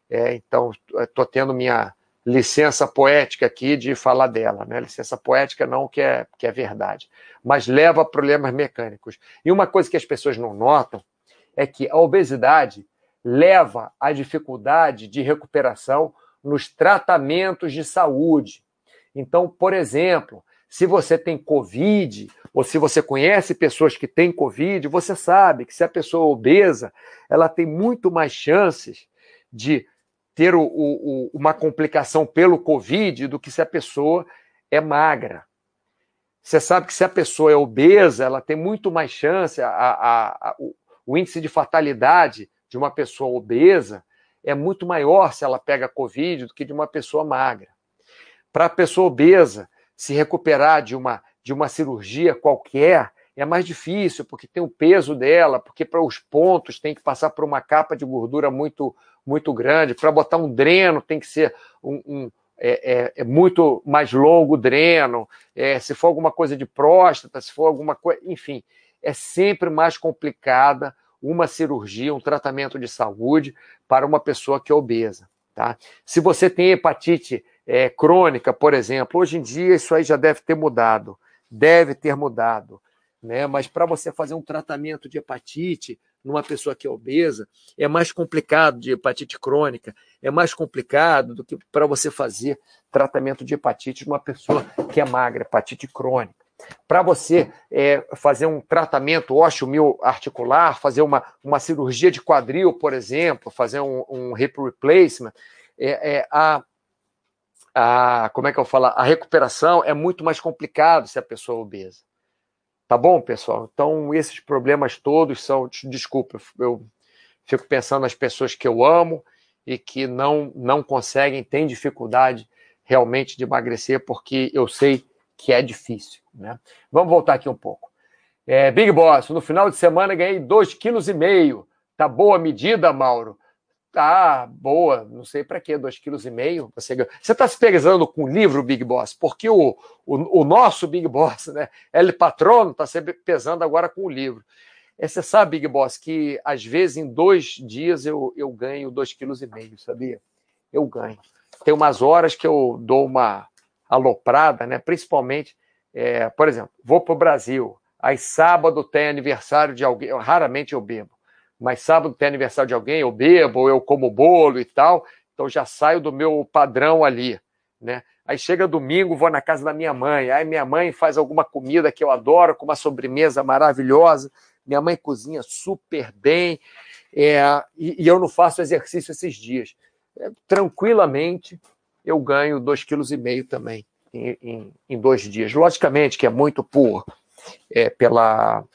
É, então, estou tendo minha, licença poética aqui de falar dela, né? Licença poética não que é, que é verdade, mas leva a problemas mecânicos. E uma coisa que as pessoas não notam é que a obesidade leva à dificuldade de recuperação nos tratamentos de saúde. Então, por exemplo, se você tem Covid, ou se você conhece pessoas que têm Covid, você sabe que se a pessoa é obesa, ela tem muito mais chances de ter o, o, uma complicação pelo Covid do que se a pessoa é magra. Você sabe que se a pessoa é obesa, ela tem muito mais chance, a, a, a, o, o índice de fatalidade de uma pessoa obesa é muito maior se ela pega Covid do que de uma pessoa magra. Para a pessoa obesa se recuperar de uma, de uma cirurgia qualquer, é mais difícil, porque tem o peso dela, porque para os pontos tem que passar por uma capa de gordura muito, muito grande, para botar um dreno tem que ser um, um é, é, é, muito mais longo o dreno, é, se for alguma coisa de próstata, se for alguma coisa, enfim, é sempre mais complicada uma cirurgia, um tratamento de saúde para uma pessoa que é obesa. Tá? Se você tem hepatite é, crônica, por exemplo, hoje em dia isso aí já deve ter mudado, deve ter mudado, né? Mas para você fazer um tratamento de hepatite numa pessoa que é obesa, é mais complicado de hepatite crônica, é mais complicado do que para você fazer tratamento de hepatite numa pessoa que é magra, hepatite crônica. Para você é, fazer um tratamento ósseo articular, fazer uma, uma cirurgia de quadril, por exemplo, fazer um, um hip replacement, é, é, a, a, como é que eu falo? A recuperação é muito mais complicado se a pessoa é obesa. Tá bom, pessoal? Então, esses problemas todos são. Desculpa, eu fico pensando nas pessoas que eu amo e que não, não conseguem, têm dificuldade realmente de emagrecer, porque eu sei que é difícil. Né? Vamos voltar aqui um pouco. É, Big Boss, no final de semana ganhei 2,5 kg. Tá boa medida, Mauro? Tá boa, não sei para quê, 2,5 kg. Você está se pesando com o livro Big Boss, porque o, o, o, nosso Big Boss, né? Ele Patrono, está se pesando agora com o livro. É, você sabe, Big Boss, que às vezes em dois dias eu, eu ganho 2,5 kg, sabia? Eu ganho. Tem umas horas que eu dou uma aloprada, né? principalmente, é, por exemplo, vou para o Brasil, aí sábado tem aniversário de alguém, raramente eu bebo mas sábado tem aniversário de alguém, eu bebo, ou eu como bolo e tal, então já saio do meu padrão ali, né? Aí chega domingo, vou na casa da minha mãe, aí minha mãe faz alguma comida que eu adoro, com uma sobremesa maravilhosa, minha mãe cozinha super bem, é, e, e, eu não faço exercício esses dias. É, tranquilamente, eu ganho 2,5 kg também em, em, em, dois dias. Logicamente que é muito por é, pela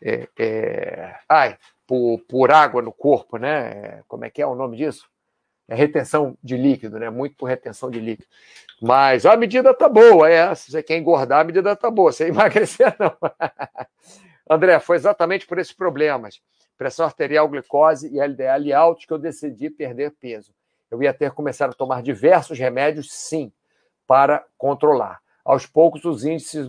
é, é, ai, por, por água no corpo, né? Como é que é o nome disso? É retenção de líquido, né? Muito por retenção de líquido. Mas a medida tá boa, é. Se você quer engordar, a medida tá boa. Se emagrecer, não. André, foi exatamente por esses problemas. Pressão arterial, glicose e LDL altos que eu decidi perder peso. Eu ia ter começado a tomar diversos remédios, sim, para controlar. Aos poucos, os índices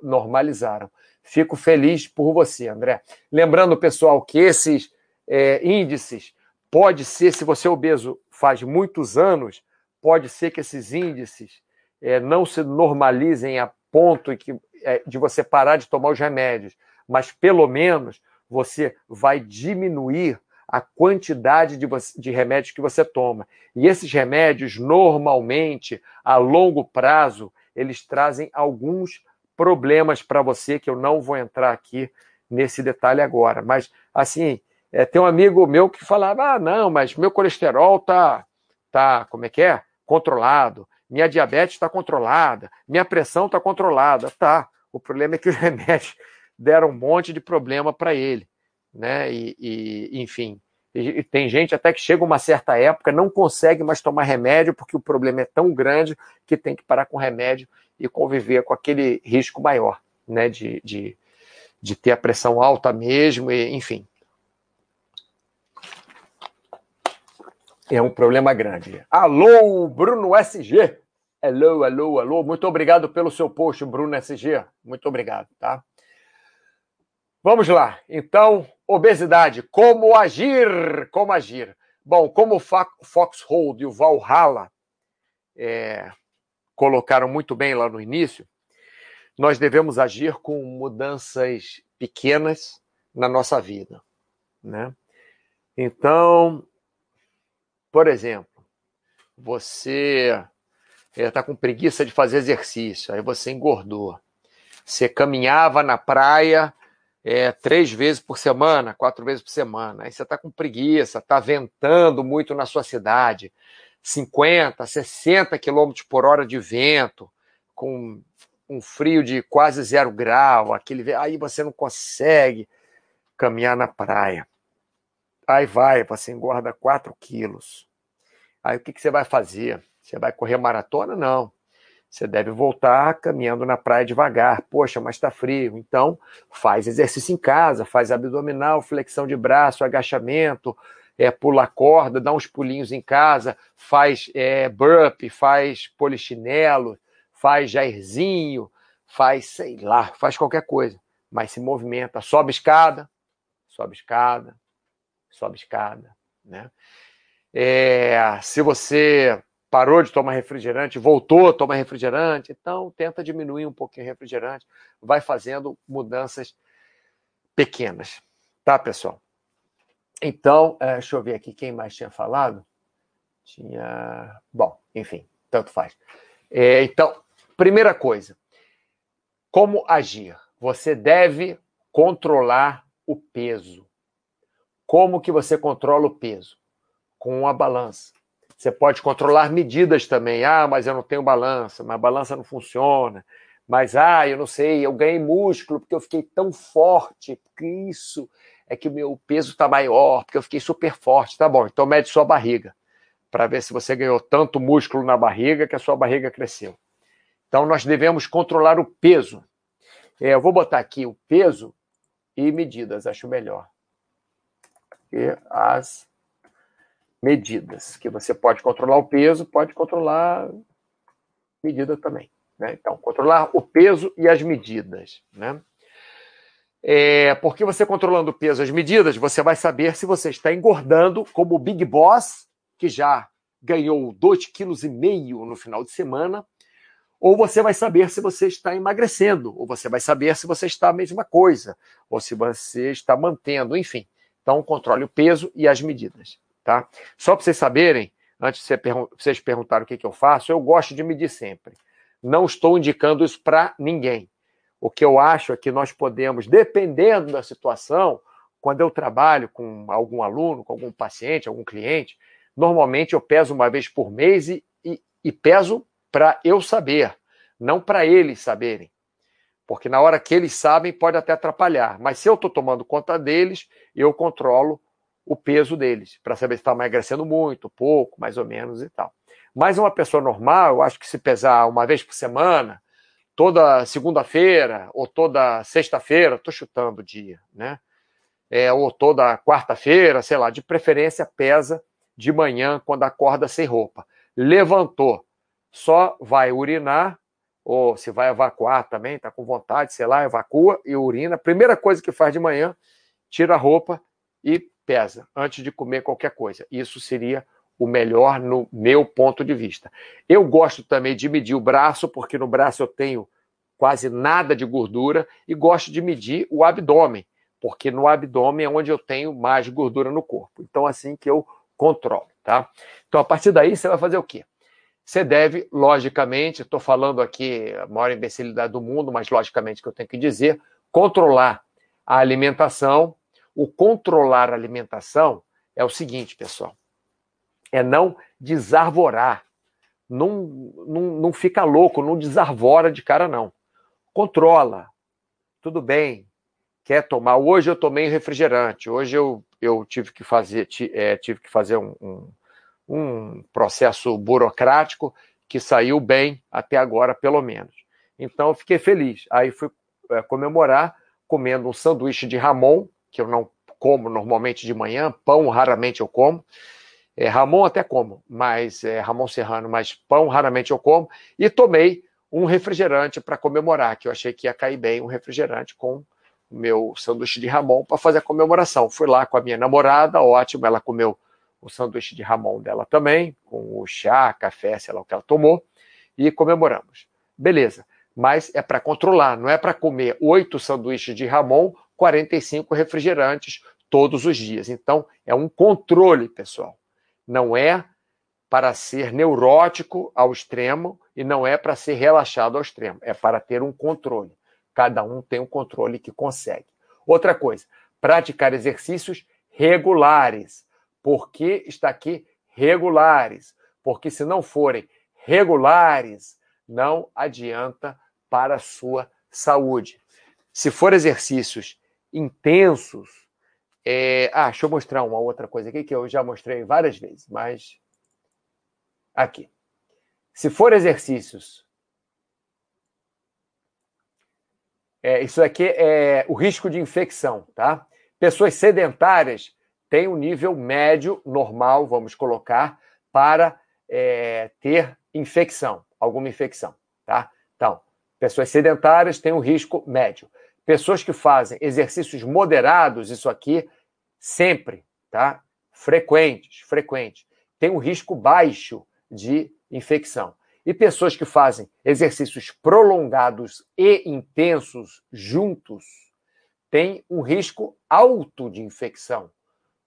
normalizaram. Fico feliz por você, André. Lembrando, pessoal, que esses é, índices pode ser, se você é obeso faz muitos anos, pode ser que esses índices é, não se normalizem a ponto que, é, de você parar de tomar os remédios, mas pelo menos você vai diminuir a quantidade de, de, remédios que você toma. E esses remédios, normalmente, a longo prazo, eles trazem alguns problemas para você, que eu não vou entrar aqui nesse detalhe agora. Mas, assim, é, tem um amigo meu que falava: ah, não, mas meu colesterol tá, tá como é que é? Controlado. Minha diabetes está controlada. Minha pressão está controlada. Tá. O problema é que os remédios deram um monte de problema para ele. Né? E, e enfim, e tem gente até que chega uma certa época, não consegue mais tomar remédio, porque o problema é tão grande que tem que parar com remédio e conviver com aquele risco maior, né? De, de, de ter a pressão alta mesmo, e, enfim. É um problema grande. Alô, Bruno SG. Alô, alô, alô. Muito obrigado pelo seu post, Bruno SG. Muito obrigado, tá? Vamos lá. Então, obesidade. Como agir? Como agir? Bom, como o Foxhold e o Valhalla é, colocaram muito bem lá no início, nós devemos agir com mudanças pequenas na nossa vida, né? Então, por exemplo, você está com preguiça de fazer exercício, aí você engordou. Você caminhava na praia é, três vezes por semana, quatro vezes por semana. Aí você está com preguiça, está ventando muito na sua cidade, 50, 60 quilômetros por hora de vento, com um frio de quase zero grau, aquele, aí você não consegue caminhar na praia. Aí vai, você engorda 4 quilos. Aí o que, que você vai fazer? Você vai correr maratona? Não. Você deve voltar caminhando na praia devagar. Poxa, mas está frio. Então, faz exercício em casa, faz abdominal, flexão de braço, agachamento, é, pula corda, dá uns pulinhos em casa, faz é, burp, faz polichinelo, faz jairzinho, faz, sei lá, faz qualquer coisa. Mas se movimenta, sobe escada, sobe escada, sobe escada, né? É, se você parou de tomar refrigerante, voltou a tomar refrigerante, então tenta diminuir um pouquinho o refrigerante, vai fazendo mudanças pequenas, tá, pessoal? Então, é, deixa eu ver aqui quem mais tinha falado. Tinha. Bom, enfim, tanto faz. É, então, primeira coisa, como agir? Você deve controlar o peso. Como que você controla o peso? Com a balança. Você pode controlar medidas também. Ah, mas eu não tenho balança, mas a balança não funciona. Mas, ah, eu não sei, eu ganhei músculo porque eu fiquei tão forte, porque isso é que o meu peso está maior, porque eu fiquei super forte. Tá bom, então mede sua barriga, para ver se você ganhou tanto músculo na barriga que a sua barriga cresceu. Então, nós devemos controlar o peso. É, eu vou botar aqui o peso e medidas, acho melhor. E as medidas, que você pode controlar o peso, pode controlar medida também. Né? Então, controlar o peso e as medidas. Né? É, porque você controlando o peso e as medidas, você vai saber se você está engordando, como o Big Boss, que já ganhou 2,5 kg no final de semana, ou você vai saber se você está emagrecendo, ou você vai saber se você está a mesma coisa, ou se você está mantendo, enfim. Então, controle o peso e as medidas. Tá? Só para vocês saberem, antes de vocês perguntarem o que, que eu faço, eu gosto de medir sempre. Não estou indicando isso para ninguém. O que eu acho é que nós podemos, dependendo da situação, quando eu trabalho com algum aluno, com algum paciente, algum cliente, normalmente eu peso uma vez por mês e, e, e peso para eu saber, não para eles saberem. Porque na hora que eles sabem, pode até atrapalhar. Mas se eu estou tomando conta deles, eu controlo o peso deles, para saber se está emagrecendo muito, pouco, mais ou menos e tal. Mas uma pessoa normal, eu acho que se pesar uma vez por semana, toda segunda-feira ou toda sexta-feira, estou chutando o dia, né? É, ou toda quarta-feira, sei lá, de preferência pesa de manhã quando acorda sem roupa. Levantou, só vai urinar, ou se vai evacuar também, está com vontade, sei lá, evacua e urina. Primeira coisa que faz de manhã, tira a roupa e pesa antes de comer qualquer coisa. Isso seria o melhor no meu ponto de vista. Eu gosto também de medir o braço, porque no braço eu tenho quase nada de gordura, e gosto de medir o abdômen, porque no abdômen é onde eu tenho mais gordura no corpo. Então, assim que eu controlo, tá? Então, a partir daí, você vai fazer o quê? Você deve, logicamente, estou falando aqui a maior imbecilidade do mundo, mas logicamente que eu tenho que dizer, controlar a alimentação, o controlar a alimentação é o seguinte, pessoal: é não desarvorar. Não, não, não fica louco, não desarvora de cara, não. Controla. Tudo bem. Quer tomar? Hoje eu tomei refrigerante. Hoje eu, eu tive que fazer, é, tive que fazer um, um, um processo burocrático que saiu bem até agora, pelo menos. Então eu fiquei feliz. Aí fui é, comemorar comendo um sanduíche de Ramon, que eu não como normalmente de manhã, pão raramente eu como. É, Ramon até como, mas é, Ramon Serrano, mas pão raramente eu como. E tomei um refrigerante para comemorar, que eu achei que ia cair bem um refrigerante com o meu sanduíche de Ramon para fazer a comemoração. Fui lá com a minha namorada, ótimo, ela comeu o sanduíche de Ramon dela também, com o chá, café, sei lá o que ela tomou, e comemoramos. Beleza, mas é para controlar, não é para comer oito sanduíches de Ramon, 45 refrigerantes todos os dias. Então, é um controle, pessoal. Não é para ser neurótico ao extremo e não é para ser relaxado ao extremo, é para ter um controle. Cada um tem um controle que consegue. Outra coisa, praticar exercícios regulares. Por que está aqui regulares? Porque se não forem regulares, não adianta para a sua saúde. Se for exercícios intensos, é... ah, deixa eu mostrar uma outra coisa aqui que eu já mostrei várias vezes, mas aqui. Se for exercícios, é, isso aqui é o risco de infecção, tá? Pessoas sedentárias têm um nível médio, normal, vamos colocar, para é, ter infecção, alguma infecção, tá? Então, pessoas sedentárias têm um risco médio. Pessoas que fazem exercícios moderados, isso aqui, sempre, tá? Frequentes, frequentes, tem um risco baixo de infecção. E pessoas que fazem exercícios prolongados e intensos juntos têm um risco alto de infecção.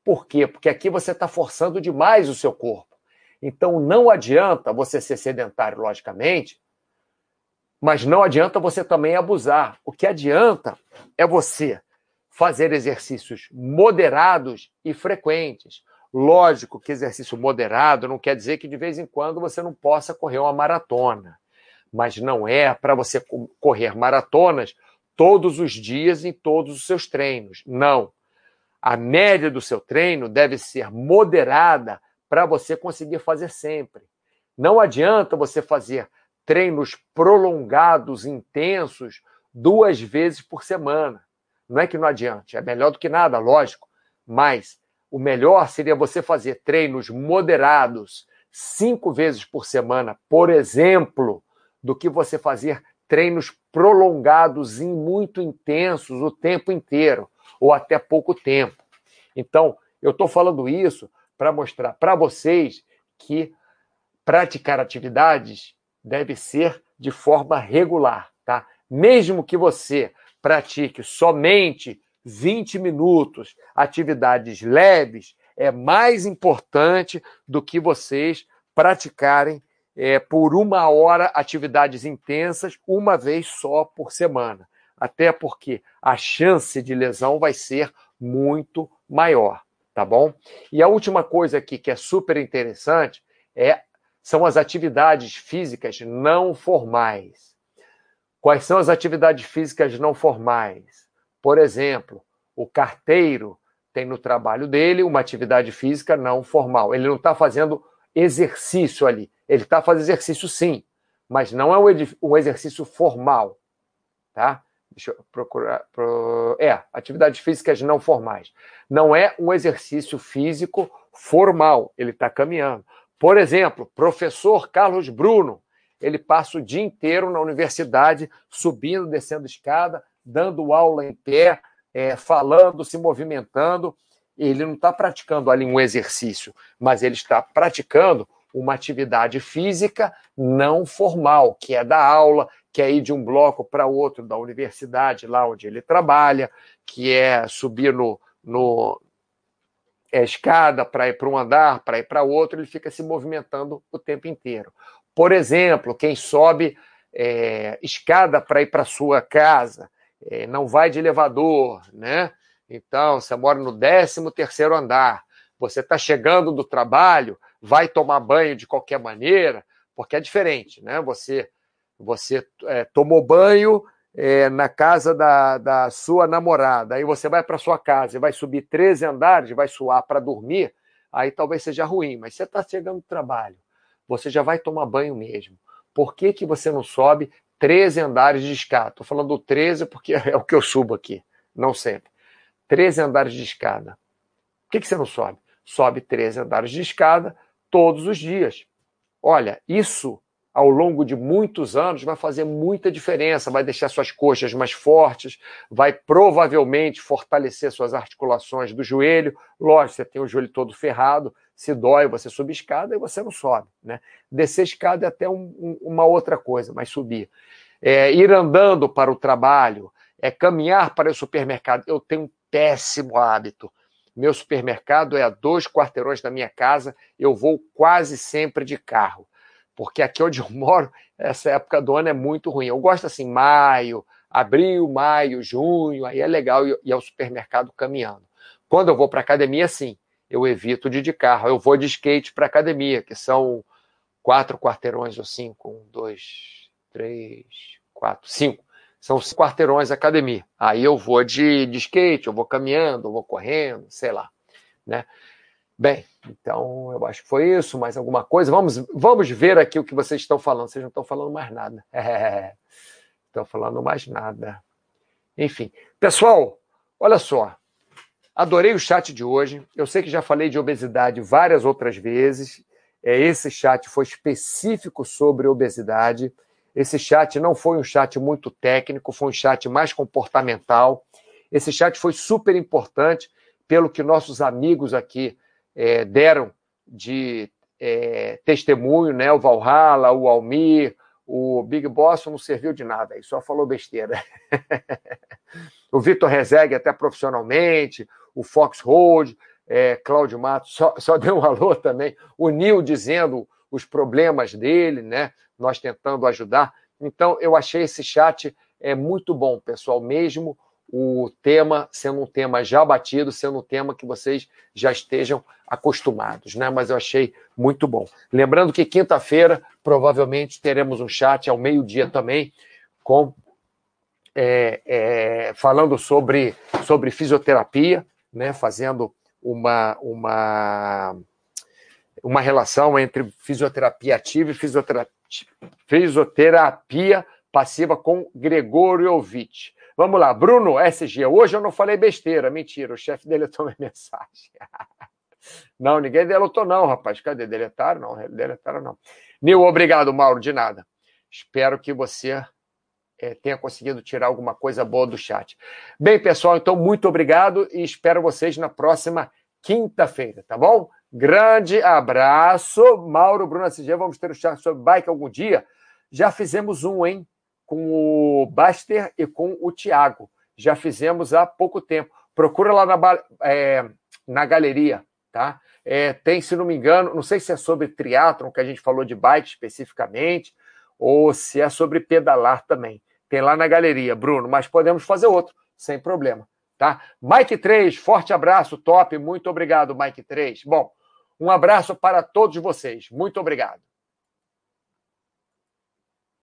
Por quê? Porque aqui você está forçando demais o seu corpo. Então não adianta você ser sedentário, logicamente, mas não adianta você também abusar. O que adianta é você fazer exercícios moderados e frequentes. Lógico que exercício moderado não quer dizer que de vez em quando você não possa correr uma maratona, mas não é para você correr maratonas todos os dias em todos os seus treinos. Não. A média do seu treino deve ser moderada para você conseguir fazer sempre. Não adianta você fazer treinos prolongados, intensos, duas vezes por semana. Não é que não adiante, é melhor do que nada, lógico, mas o melhor seria você fazer treinos moderados cinco vezes por semana, por exemplo, do que você fazer treinos prolongados e muito intensos o tempo inteiro, ou até pouco tempo. Então, eu estou falando isso para mostrar para vocês que praticar atividades deve ser de forma regular, tá? Mesmo que você pratique somente 20 minutos, atividades leves, é mais importante do que vocês praticarem é, por uma hora atividades intensas, uma vez só por semana. Até porque a chance de lesão vai ser muito maior, tá bom? E a última coisa aqui que é super interessante é são as atividades físicas não formais. Quais são as atividades físicas não formais? Por exemplo, o carteiro tem no trabalho dele uma atividade física não formal. Ele não está fazendo exercício ali. Ele está fazendo exercício sim, mas não é um exercício formal. Tá? Deixa eu procurar. Pro... É, atividades físicas não formais. Não é um exercício físico formal. Ele está caminhando. Por exemplo, professor Carlos Bruno, ele passa o dia inteiro na universidade, subindo, descendo escada, dando aula em pé, é, falando, se movimentando. Ele não está praticando ali um exercício, mas ele está praticando uma atividade física não formal, que é dar aula, que é ir de um bloco para outro da universidade, lá onde ele trabalha, que é subir no, no é, escada para ir para um andar, para ir para outro, ele fica se movimentando o tempo inteiro. Por exemplo, quem sobe é, escada para ir para sua casa, é, não vai de elevador, né? Então, você mora no 13 terceiro andar, você está chegando do trabalho, vai tomar banho de qualquer maneira, porque é diferente, né? Você, você é, tomou banho é, na casa da, da sua namorada, aí você vai para sua casa e vai subir 13 andares, vai suar para dormir, aí talvez seja ruim, mas você está chegando do trabalho, você já vai tomar banho mesmo. Por que, que você não sobe 13 andares de escada. Estou falando 13 porque é o que eu subo aqui, não sempre. 13 andares de escada. Por que, que você não sobe? Sobe 13 andares de escada todos os dias. Olha, isso ao longo de muitos anos vai fazer muita diferença, vai deixar suas coxas mais fortes, vai provavelmente fortalecer suas articulações do joelho. Lógico, você tem o joelho todo ferrado, Se dói você subir escada, e você não sobe. Né? Descer escada é até um, um, uma outra coisa, mas subir. É, ir andando para o trabalho, é caminhar para o supermercado. Eu tenho um péssimo hábito. Meu supermercado é a dois quarteirões da minha casa, eu vou quase sempre de carro. Porque aqui onde eu moro, essa época do ano é muito ruim. Eu gosto assim, maio, abril, maio, junho, aí é legal ir ao supermercado caminhando. Quando eu vou para academia, sim, eu evito de ir de carro. Eu vou de skate para academia, que são quatro quarteirões ou cinco, um, dois, três, quatro, cinco. São os quarteirões academia. Aí eu vou de, de skate, eu vou caminhando, eu vou correndo, sei lá, né? Bem, então eu acho que foi isso. Mais alguma coisa? Vamos, vamos ver aqui o que vocês estão falando. Vocês não estão falando mais nada. É, estão falando mais nada. Enfim, pessoal, olha só. Adorei o chat de hoje. Eu sei que já falei de obesidade várias outras vezes. É, esse chat foi específico sobre obesidade. Esse chat não foi um chat muito técnico, foi um chat mais comportamental. Esse chat foi super importante pelo que nossos amigos aqui é, deram de é, testemunho, né? O Valhalla, o Almir, o Big Boss não serviu de nada, aí só falou besteira. o Vitor Rezegue, até profissionalmente, o Fox Road, é, Cláudio Matos, só, só deu um alô também. O Nil dizendo os problemas dele, né? Nós tentando ajudar. Então, eu achei esse chat é muito bom, pessoal, mesmo o tema sendo um tema já batido, sendo um tema que vocês já estejam acostumados, né? Mas eu achei muito bom. Lembrando que quinta-feira provavelmente teremos um chat ao meio-dia também com é, é, falando sobre, sobre fisioterapia, né? Fazendo uma, uma uma relação entre fisioterapia ativa e fisioterapia, fisioterapia passiva com Gregoriovich. Vamos lá, Bruno SG. Hoje eu não falei besteira, mentira, o chefe deletou minha mensagem. não, ninguém deletou, não, rapaz. Cadê? Deletaram? Não, deletaram, não. Nil, obrigado, Mauro, de nada. Espero que você é, tenha conseguido tirar alguma coisa boa do chat. Bem, pessoal, então, muito obrigado e espero vocês na próxima quinta-feira, tá bom? Grande abraço. Mauro, Bruno SG, vamos ter um chat sobre bike algum dia? Já fizemos um, hein? Com o Baster e com o Tiago. Já fizemos há pouco tempo. Procura lá na, é, na galeria, tá? É, tem, se não me engano, não sei se é sobre triatlon, que a gente falou de bike especificamente, ou se é sobre pedalar também. Tem lá na galeria, Bruno, mas podemos fazer outro, sem problema, tá? Mike 3, forte abraço, top, muito obrigado, Mike 3. Bom, um abraço para todos vocês. Muito obrigado.